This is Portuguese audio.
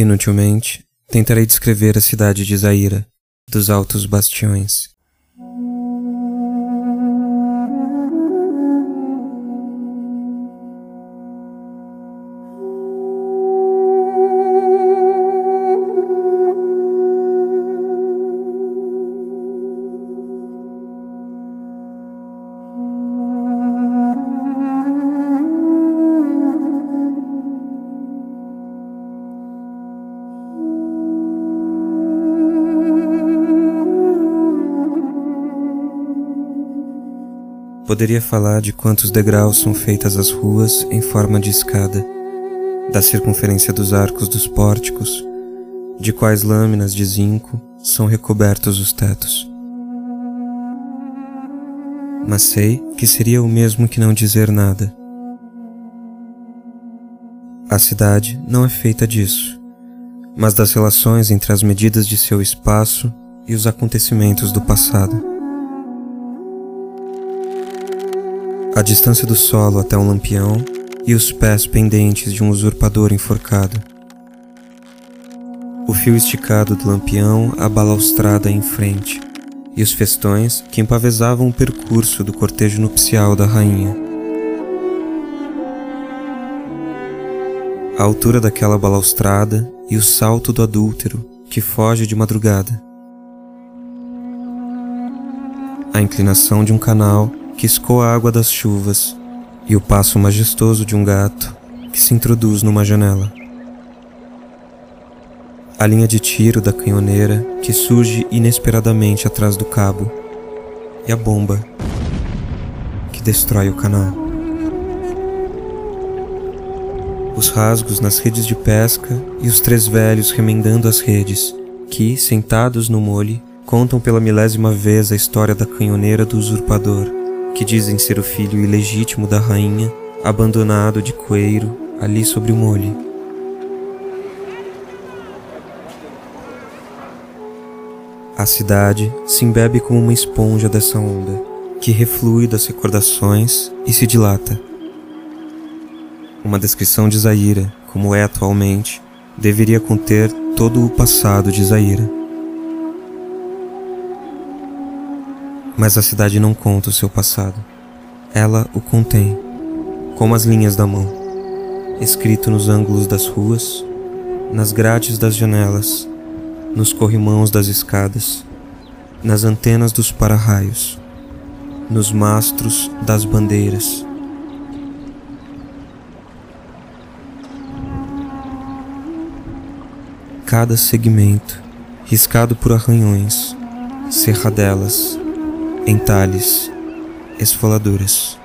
Inutilmente, tentarei descrever a cidade de Zaira, dos altos bastiões. Poderia falar de quantos degraus são feitas as ruas em forma de escada, da circunferência dos arcos dos pórticos, de quais lâminas de zinco são recobertos os tetos. Mas sei que seria o mesmo que não dizer nada. A cidade não é feita disso, mas das relações entre as medidas de seu espaço e os acontecimentos do passado. A distância do solo até um lampião e os pés pendentes de um usurpador enforcado. O fio esticado do lampião a balaustrada em frente, e os festões que empavesavam o percurso do cortejo nupcial da rainha. A altura daquela balaustrada e o salto do adúltero que foge de madrugada. A inclinação de um canal que escoa a água das chuvas e o passo majestoso de um gato que se introduz numa janela. A linha de tiro da canhoneira que surge inesperadamente atrás do cabo e a bomba que destrói o canal. Os rasgos nas redes de pesca e os três velhos remendando as redes, que, sentados no mole, contam pela milésima vez a história da canhoneira do usurpador que dizem ser o filho ilegítimo da rainha, abandonado de coeiro ali sobre o molhe. A cidade se embebe como uma esponja dessa onda, que reflui das recordações e se dilata. Uma descrição de Zaira, como é atualmente, deveria conter todo o passado de Zaira. Mas a cidade não conta o seu passado. Ela o contém, como as linhas da mão, escrito nos ângulos das ruas, nas grades das janelas, nos corrimãos das escadas, nas antenas dos para-raios, nos mastros das bandeiras. Cada segmento, riscado por arranhões, serradelas, entalhes, esfoladuras.